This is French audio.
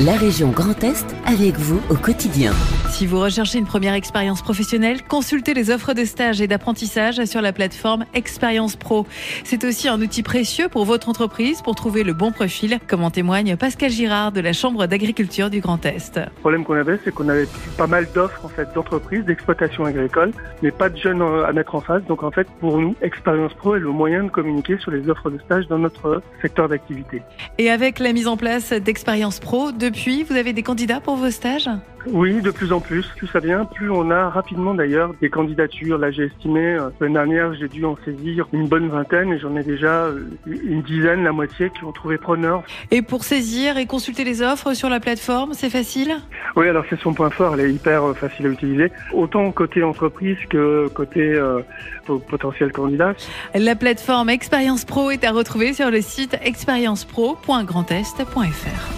la région Grand Est avec vous au quotidien. Si vous recherchez une première expérience professionnelle, consultez les offres de stage et d'apprentissage sur la plateforme Expérience Pro. C'est aussi un outil précieux pour votre entreprise pour trouver le bon profil, comme en témoigne Pascal Girard de la Chambre d'agriculture du Grand Est. Le problème qu'on avait, c'est qu'on avait pas mal d'offres en fait d'entreprises, d'exploitation agricole, mais pas de jeunes à mettre en face. Donc en fait, pour nous, Expérience Pro est le moyen de communiquer sur les offres de stage dans notre secteur d'activité. Et avec la mise en place d'Expérience Pro, depuis, vous avez des candidats pour vos stages? Oui, de plus en plus. Plus ça vient, plus on a rapidement d'ailleurs des candidatures. Là, j'ai estimé, euh, l'année dernière, j'ai dû en saisir une bonne vingtaine et j'en ai déjà euh, une dizaine, la moitié, qui ont trouvé preneur. Et pour saisir et consulter les offres sur la plateforme, c'est facile? Oui, alors c'est son point fort, elle est hyper euh, facile à utiliser, autant côté entreprise que côté potentiel candidat. La plateforme Expérience Pro est à retrouver sur le site expériencepro.grandest.fr.